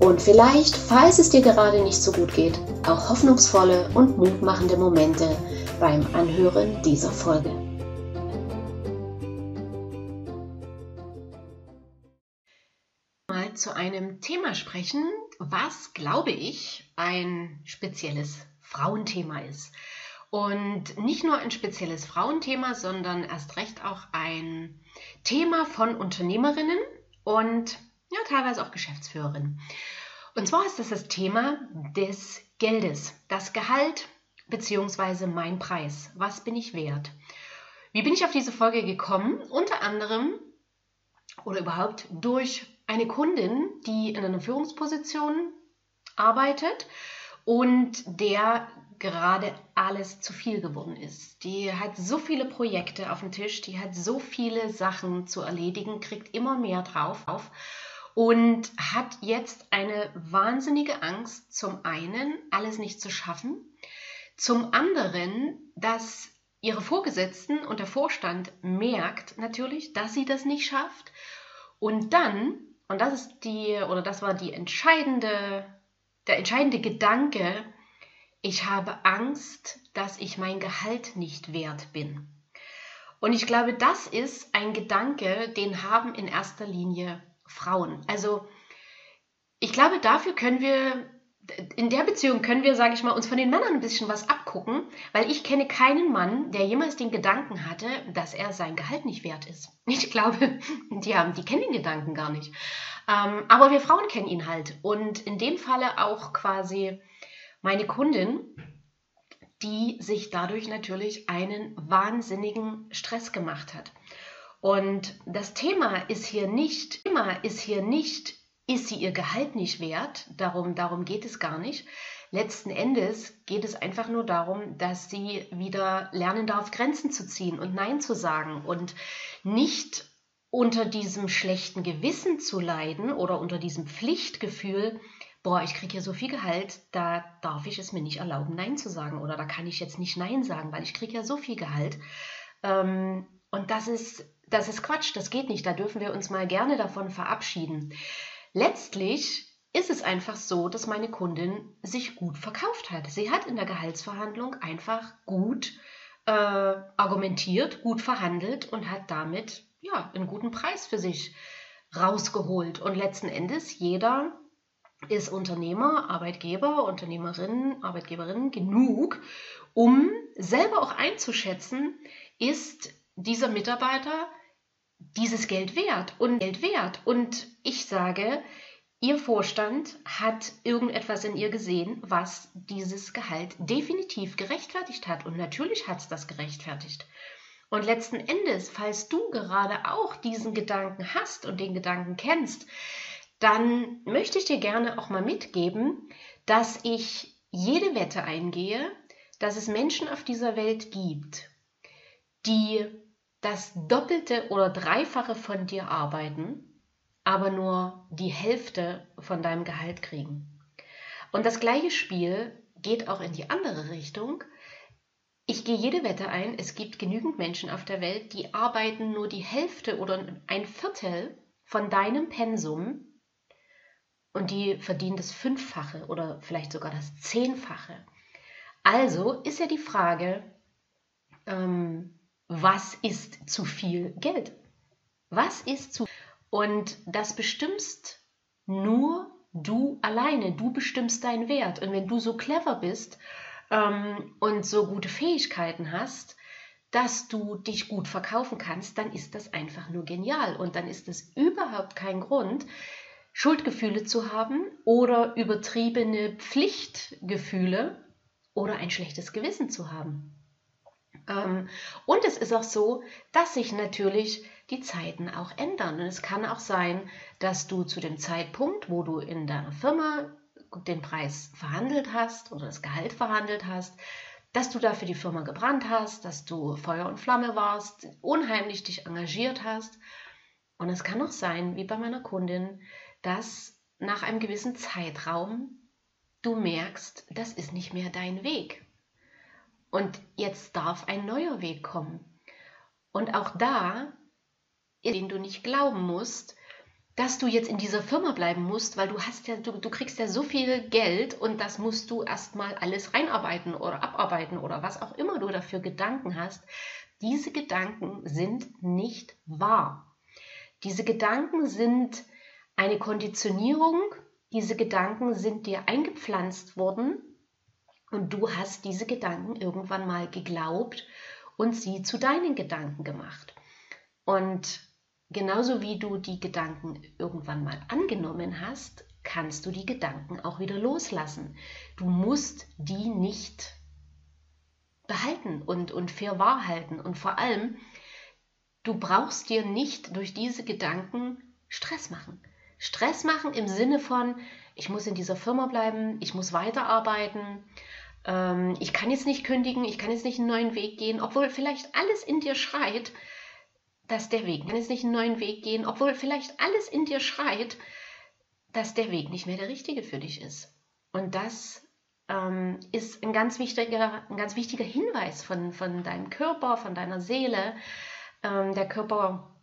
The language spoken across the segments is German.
und vielleicht, falls es dir gerade nicht so gut geht, auch hoffnungsvolle und mutmachende Momente beim Anhören dieser Folge. Mal zu einem Thema sprechen, was, glaube ich, ein spezielles Frauenthema ist. Und nicht nur ein spezielles Frauenthema, sondern erst recht auch ein Thema von Unternehmerinnen und ja, teilweise auch Geschäftsführerin. Und zwar ist das das Thema des Geldes, das Gehalt bzw. mein Preis. Was bin ich wert? Wie bin ich auf diese Folge gekommen? Unter anderem oder überhaupt durch eine Kundin, die in einer Führungsposition arbeitet und der gerade alles zu viel geworden ist. Die hat so viele Projekte auf dem Tisch, die hat so viele Sachen zu erledigen, kriegt immer mehr drauf auf und hat jetzt eine wahnsinnige Angst, zum einen alles nicht zu schaffen, zum anderen, dass ihre Vorgesetzten und der Vorstand merkt natürlich, dass sie das nicht schafft und dann, und das ist die, oder das war die entscheidende, der entscheidende Gedanke, ich habe Angst, dass ich mein Gehalt nicht wert bin. Und ich glaube, das ist ein Gedanke, den haben in erster Linie Frauen. Also ich glaube, dafür können wir, in der Beziehung können wir, sage ich mal, uns von den Männern ein bisschen was abgucken, weil ich kenne keinen Mann, der jemals den Gedanken hatte, dass er sein Gehalt nicht wert ist. Ich glaube, die, haben, die kennen den Gedanken gar nicht. Ähm, aber wir Frauen kennen ihn halt. Und in dem Falle auch quasi meine Kundin, die sich dadurch natürlich einen wahnsinnigen Stress gemacht hat. Und das Thema ist hier nicht, Thema ist hier nicht, ist sie ihr Gehalt nicht wert? Darum, darum geht es gar nicht. Letzten Endes geht es einfach nur darum, dass sie wieder lernen darf, Grenzen zu ziehen und Nein zu sagen und nicht unter diesem schlechten Gewissen zu leiden oder unter diesem Pflichtgefühl, boah, ich kriege ja so viel Gehalt, da darf ich es mir nicht erlauben, Nein zu sagen oder da kann ich jetzt nicht Nein sagen, weil ich kriege ja so viel Gehalt. Ähm, und das ist das ist Quatsch, das geht nicht, da dürfen wir uns mal gerne davon verabschieden. Letztlich ist es einfach so, dass meine Kundin sich gut verkauft hat. Sie hat in der Gehaltsverhandlung einfach gut äh, argumentiert, gut verhandelt und hat damit ja einen guten Preis für sich rausgeholt. Und letzten Endes jeder ist Unternehmer, Arbeitgeber, Unternehmerin, Arbeitgeberin genug, um selber auch einzuschätzen, ist dieser Mitarbeiter dieses Geld wert und Geld wert. Und ich sage, Ihr Vorstand hat irgendetwas in ihr gesehen, was dieses Gehalt definitiv gerechtfertigt hat. Und natürlich hat es das gerechtfertigt. Und letzten Endes, falls du gerade auch diesen Gedanken hast und den Gedanken kennst, dann möchte ich dir gerne auch mal mitgeben, dass ich jede Wette eingehe, dass es Menschen auf dieser Welt gibt, die das Doppelte oder Dreifache von dir arbeiten, aber nur die Hälfte von deinem Gehalt kriegen. Und das gleiche Spiel geht auch in die andere Richtung. Ich gehe jede Wette ein, es gibt genügend Menschen auf der Welt, die arbeiten nur die Hälfte oder ein Viertel von deinem Pensum und die verdienen das Fünffache oder vielleicht sogar das Zehnfache. Also ist ja die Frage, ähm, was ist zu viel Geld? Was ist zu Und das bestimmst nur du alleine. Du bestimmst deinen Wert. Und wenn du so clever bist ähm, und so gute Fähigkeiten hast, dass du dich gut verkaufen kannst, dann ist das einfach nur genial. Und dann ist es überhaupt kein Grund, Schuldgefühle zu haben oder übertriebene Pflichtgefühle oder ein schlechtes Gewissen zu haben. Ähm, und es ist auch so, dass sich natürlich die Zeiten auch ändern. Und es kann auch sein, dass du zu dem Zeitpunkt, wo du in deiner Firma den Preis verhandelt hast oder das Gehalt verhandelt hast, dass du da für die Firma gebrannt hast, dass du Feuer und Flamme warst, unheimlich dich engagiert hast. Und es kann auch sein, wie bei meiner Kundin, dass nach einem gewissen Zeitraum du merkst, das ist nicht mehr dein Weg. Und jetzt darf ein neuer Weg kommen. Und auch da, in den du nicht glauben musst, dass du jetzt in dieser Firma bleiben musst, weil du hast ja, du, du kriegst ja so viel Geld und das musst du erstmal alles reinarbeiten oder abarbeiten oder was auch immer du dafür Gedanken hast. Diese Gedanken sind nicht wahr. Diese Gedanken sind eine Konditionierung, diese Gedanken sind dir eingepflanzt worden und du hast diese Gedanken irgendwann mal geglaubt und sie zu deinen Gedanken gemacht. Und genauso wie du die Gedanken irgendwann mal angenommen hast, kannst du die Gedanken auch wieder loslassen. Du musst die nicht behalten und, und für wahr halten. Und vor allem, du brauchst dir nicht durch diese Gedanken Stress machen. Stress machen im Sinne von, ich muss in dieser Firma bleiben, ich muss weiterarbeiten, ähm, ich kann jetzt nicht kündigen, ich kann jetzt nicht einen neuen Weg gehen, obwohl vielleicht alles in dir schreit, dass der Weg, kann jetzt nicht einen neuen Weg gehen, obwohl vielleicht alles in dir schreit, dass der Weg nicht mehr der richtige für dich ist. Und das ähm, ist ein ganz wichtiger, ein ganz wichtiger Hinweis von, von deinem Körper, von deiner Seele. Ähm, der Körper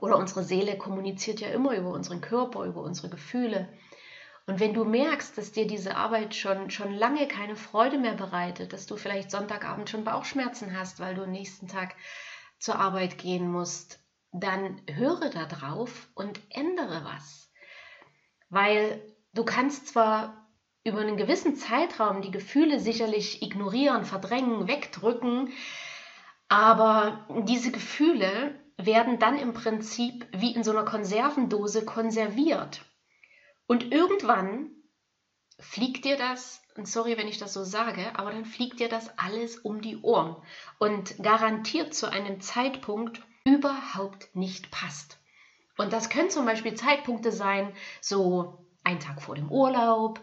oder unsere Seele kommuniziert ja immer über unseren Körper, über unsere Gefühle. Und wenn du merkst, dass dir diese Arbeit schon, schon lange keine Freude mehr bereitet, dass du vielleicht Sonntagabend schon Bauchschmerzen hast, weil du am nächsten Tag zur Arbeit gehen musst, dann höre da drauf und ändere was. Weil du kannst zwar über einen gewissen Zeitraum die Gefühle sicherlich ignorieren, verdrängen, wegdrücken, aber diese Gefühle werden dann im Prinzip wie in so einer Konservendose konserviert. Und irgendwann fliegt dir das, und sorry, wenn ich das so sage, aber dann fliegt dir das alles um die Ohren und garantiert zu einem Zeitpunkt überhaupt nicht passt. Und das können zum Beispiel Zeitpunkte sein, so ein Tag vor dem Urlaub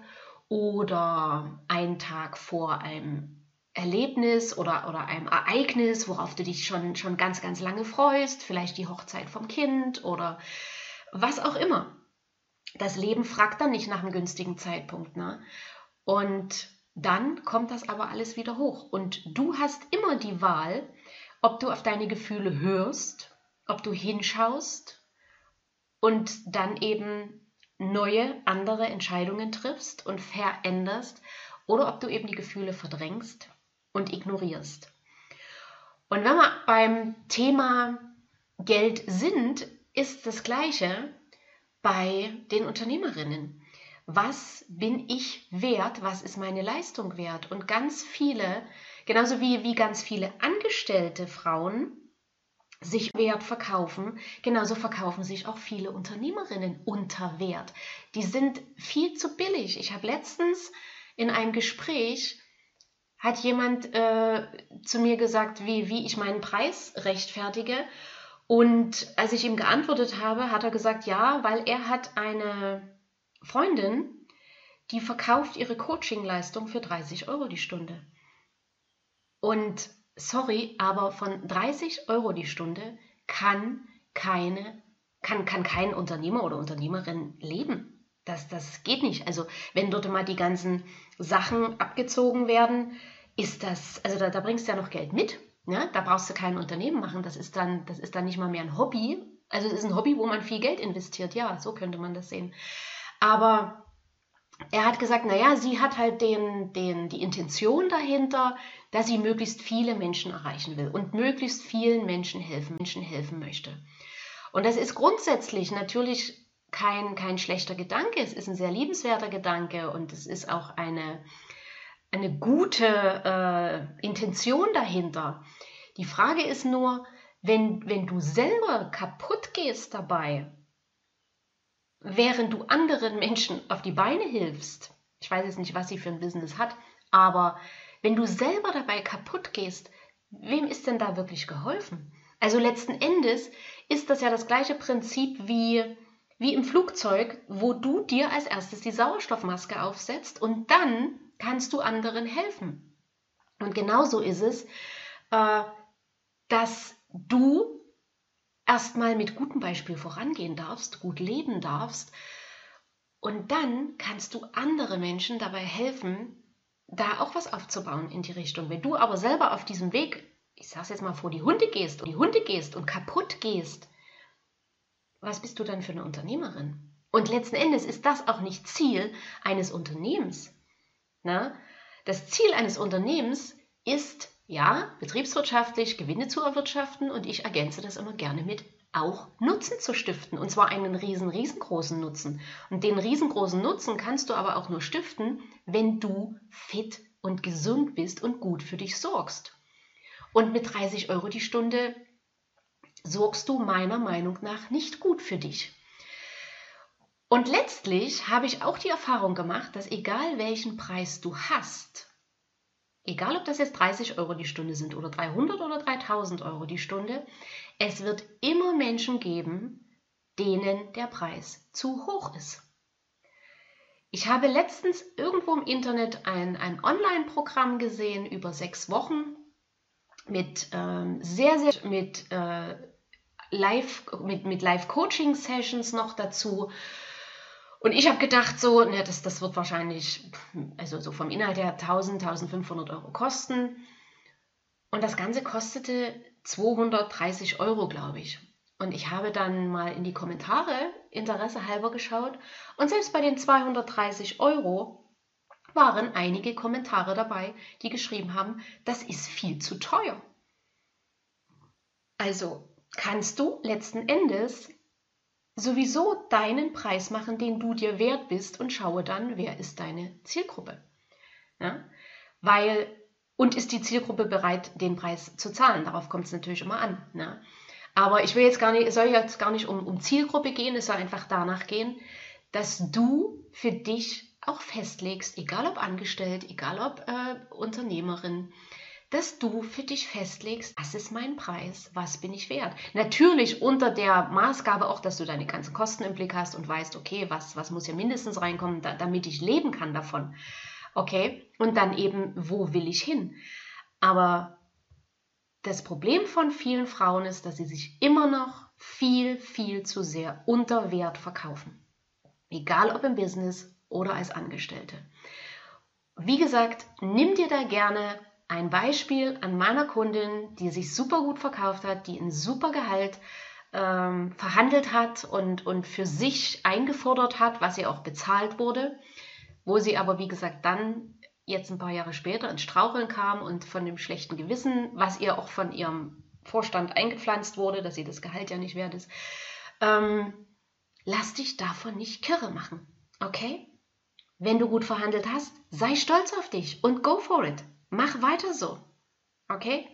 oder ein Tag vor einem Erlebnis oder, oder einem Ereignis, worauf du dich schon, schon ganz, ganz lange freust, vielleicht die Hochzeit vom Kind oder was auch immer. Das Leben fragt dann nicht nach einem günstigen Zeitpunkt. Ne? Und dann kommt das aber alles wieder hoch. Und du hast immer die Wahl, ob du auf deine Gefühle hörst, ob du hinschaust und dann eben neue, andere Entscheidungen triffst und veränderst oder ob du eben die Gefühle verdrängst und ignorierst. Und wenn wir beim Thema Geld sind, ist das Gleiche bei den Unternehmerinnen. Was bin ich wert? Was ist meine Leistung wert? Und ganz viele, genauso wie, wie ganz viele angestellte Frauen sich Wert verkaufen, genauso verkaufen sich auch viele Unternehmerinnen unter Wert. Die sind viel zu billig. Ich habe letztens in einem Gespräch hat jemand äh, zu mir gesagt, wie, wie ich meinen Preis rechtfertige. Und als ich ihm geantwortet habe, hat er gesagt, ja, weil er hat eine Freundin, die verkauft ihre Coachingleistung für 30 Euro die Stunde. Und sorry, aber von 30 Euro die Stunde kann keine, kann, kann kein Unternehmer oder Unternehmerin leben. Das, das geht nicht. Also wenn dort mal die ganzen Sachen abgezogen werden, ist das, also da, da bringst du ja noch Geld mit. Ne? Da brauchst du kein Unternehmen machen. Das ist, dann, das ist dann nicht mal mehr ein Hobby. Also es ist ein Hobby, wo man viel Geld investiert. Ja, so könnte man das sehen. Aber er hat gesagt, naja, sie hat halt den, den, die Intention dahinter, dass sie möglichst viele Menschen erreichen will und möglichst vielen Menschen helfen, Menschen helfen möchte. Und das ist grundsätzlich natürlich kein, kein schlechter Gedanke. Es ist ein sehr liebenswerter Gedanke und es ist auch eine, eine gute äh, Intention dahinter. Die Frage ist nur, wenn, wenn du selber kaputt gehst dabei, während du anderen Menschen auf die Beine hilfst, ich weiß jetzt nicht, was sie für ein Business hat, aber wenn du selber dabei kaputt gehst, wem ist denn da wirklich geholfen? Also letzten Endes ist das ja das gleiche Prinzip wie wie im Flugzeug, wo du dir als erstes die Sauerstoffmaske aufsetzt und dann kannst du anderen helfen. Und genauso ist es, äh, dass du erstmal mit gutem Beispiel vorangehen darfst, gut leben darfst und dann kannst du andere Menschen dabei helfen, da auch was aufzubauen in die Richtung. Wenn du aber selber auf diesem Weg, ich sag's jetzt mal, vor die Hunde gehst und die Hunde gehst und kaputt gehst, was bist du dann für eine Unternehmerin? Und letzten Endes ist das auch nicht Ziel eines Unternehmens. Na? Das Ziel eines Unternehmens ist, ja, betriebswirtschaftlich Gewinne zu erwirtschaften und ich ergänze das immer gerne mit auch Nutzen zu stiften und zwar einen riesen, riesengroßen Nutzen. Und den riesengroßen Nutzen kannst du aber auch nur stiften, wenn du fit und gesund bist und gut für dich sorgst. Und mit 30 Euro die Stunde sorgst du meiner Meinung nach nicht gut für dich. Und letztlich habe ich auch die Erfahrung gemacht, dass egal welchen Preis du hast, egal ob das jetzt 30 Euro die Stunde sind oder 300 oder 3000 Euro die Stunde, es wird immer Menschen geben, denen der Preis zu hoch ist. Ich habe letztens irgendwo im Internet ein, ein Online-Programm gesehen über sechs Wochen mit ähm, sehr, sehr mit äh, Live, mit, mit Live-Coaching-Sessions noch dazu. Und ich habe gedacht, so, ne, das, das wird wahrscheinlich, also so vom Inhalt her 1000, 1500 Euro kosten. Und das Ganze kostete 230 Euro, glaube ich. Und ich habe dann mal in die Kommentare Interesse halber geschaut. Und selbst bei den 230 Euro waren einige Kommentare dabei, die geschrieben haben, das ist viel zu teuer. Also kannst du letzten Endes sowieso deinen Preis machen, den du dir wert bist und schaue dann, wer ist deine Zielgruppe. Ja? Weil, und ist die Zielgruppe bereit, den Preis zu zahlen? Darauf kommt es natürlich immer an. Ne? Aber ich will jetzt gar nicht, es soll jetzt gar nicht um, um Zielgruppe gehen, es soll einfach danach gehen, dass du für dich auch festlegst, egal ob angestellt, egal ob äh, Unternehmerin, dass du für dich festlegst, was ist mein Preis, was bin ich wert. Natürlich unter der Maßgabe auch, dass du deine ganzen Kosten im Blick hast und weißt, okay, was, was muss hier mindestens reinkommen, da, damit ich leben kann davon. Okay, und dann eben, wo will ich hin? Aber das Problem von vielen Frauen ist, dass sie sich immer noch viel, viel zu sehr unter Wert verkaufen. Egal ob im Business oder als Angestellte. Wie gesagt, nimm dir da gerne ein Beispiel an meiner Kundin, die sich super gut verkauft hat, die ein super Gehalt ähm, verhandelt hat und, und für sich eingefordert hat, was ihr auch bezahlt wurde, wo sie aber, wie gesagt, dann jetzt ein paar Jahre später ins Straucheln kam und von dem schlechten Gewissen, was ihr auch von ihrem Vorstand eingepflanzt wurde, dass sie das Gehalt ja nicht wert ist, ähm, lass dich davon nicht kirre machen, okay? Wenn du gut verhandelt hast, sei stolz auf dich und go for it. Mach weiter so. Okay?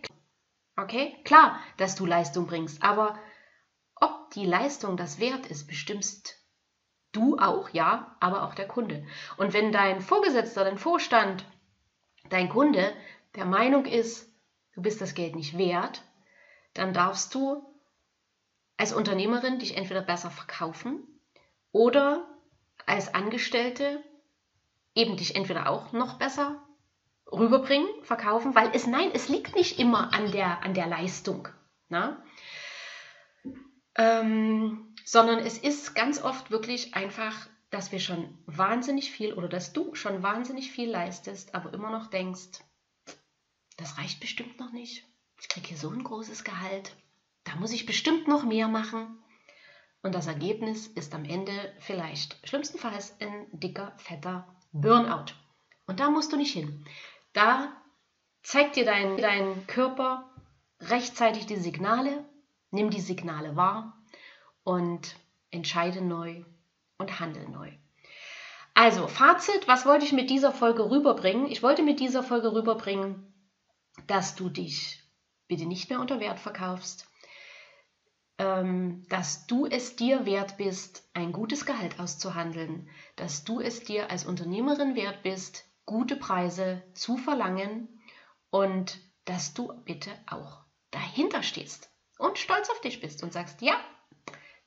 Okay? Klar, dass du Leistung bringst, aber ob die Leistung das wert ist, bestimmst du auch, ja, aber auch der Kunde. Und wenn dein Vorgesetzter, dein Vorstand, dein Kunde der Meinung ist, du bist das Geld nicht wert, dann darfst du als Unternehmerin dich entweder besser verkaufen oder als Angestellte eben dich entweder auch noch besser rüberbringen, verkaufen, weil es, nein, es liegt nicht immer an der, an der Leistung, na? Ähm, sondern es ist ganz oft wirklich einfach, dass wir schon wahnsinnig viel oder dass du schon wahnsinnig viel leistest, aber immer noch denkst, das reicht bestimmt noch nicht. Ich kriege hier so ein großes Gehalt, da muss ich bestimmt noch mehr machen. Und das Ergebnis ist am Ende vielleicht schlimmstenfalls ein dicker, fetter Burnout. Und da musst du nicht hin. Da zeigt dir dein, dein Körper rechtzeitig die Signale, nimm die Signale wahr und entscheide neu und handle neu. Also, Fazit, was wollte ich mit dieser Folge rüberbringen? Ich wollte mit dieser Folge rüberbringen, dass du dich bitte nicht mehr unter Wert verkaufst, ähm, dass du es dir wert bist, ein gutes Gehalt auszuhandeln, dass du es dir als Unternehmerin wert bist, gute Preise zu verlangen und dass du bitte auch dahinter stehst und stolz auf dich bist und sagst, ja,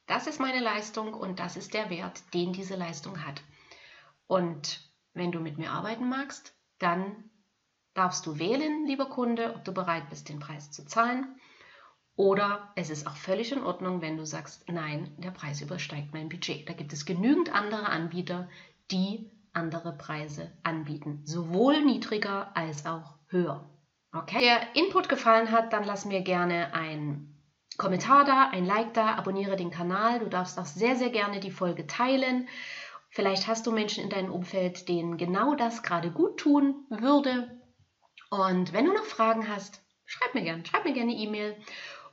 das ist meine Leistung und das ist der Wert, den diese Leistung hat. Und wenn du mit mir arbeiten magst, dann darfst du wählen, lieber Kunde, ob du bereit bist, den Preis zu zahlen. Oder es ist auch völlig in Ordnung, wenn du sagst, nein, der Preis übersteigt mein Budget. Da gibt es genügend andere Anbieter, die andere Preise anbieten, sowohl niedriger als auch höher. Okay? Der Input gefallen hat, dann lass mir gerne ein Kommentar da, ein Like da, abonniere den Kanal. Du darfst auch sehr, sehr gerne die Folge teilen. Vielleicht hast du Menschen in deinem Umfeld, denen genau das gerade gut tun würde. Und wenn du noch Fragen hast, schreib mir gerne, schreib mir gerne E-Mail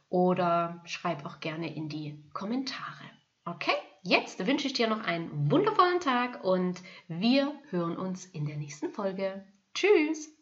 oder schreib auch gerne in die Kommentare. Okay? Jetzt wünsche ich dir noch einen wundervollen Tag und wir hören uns in der nächsten Folge. Tschüss!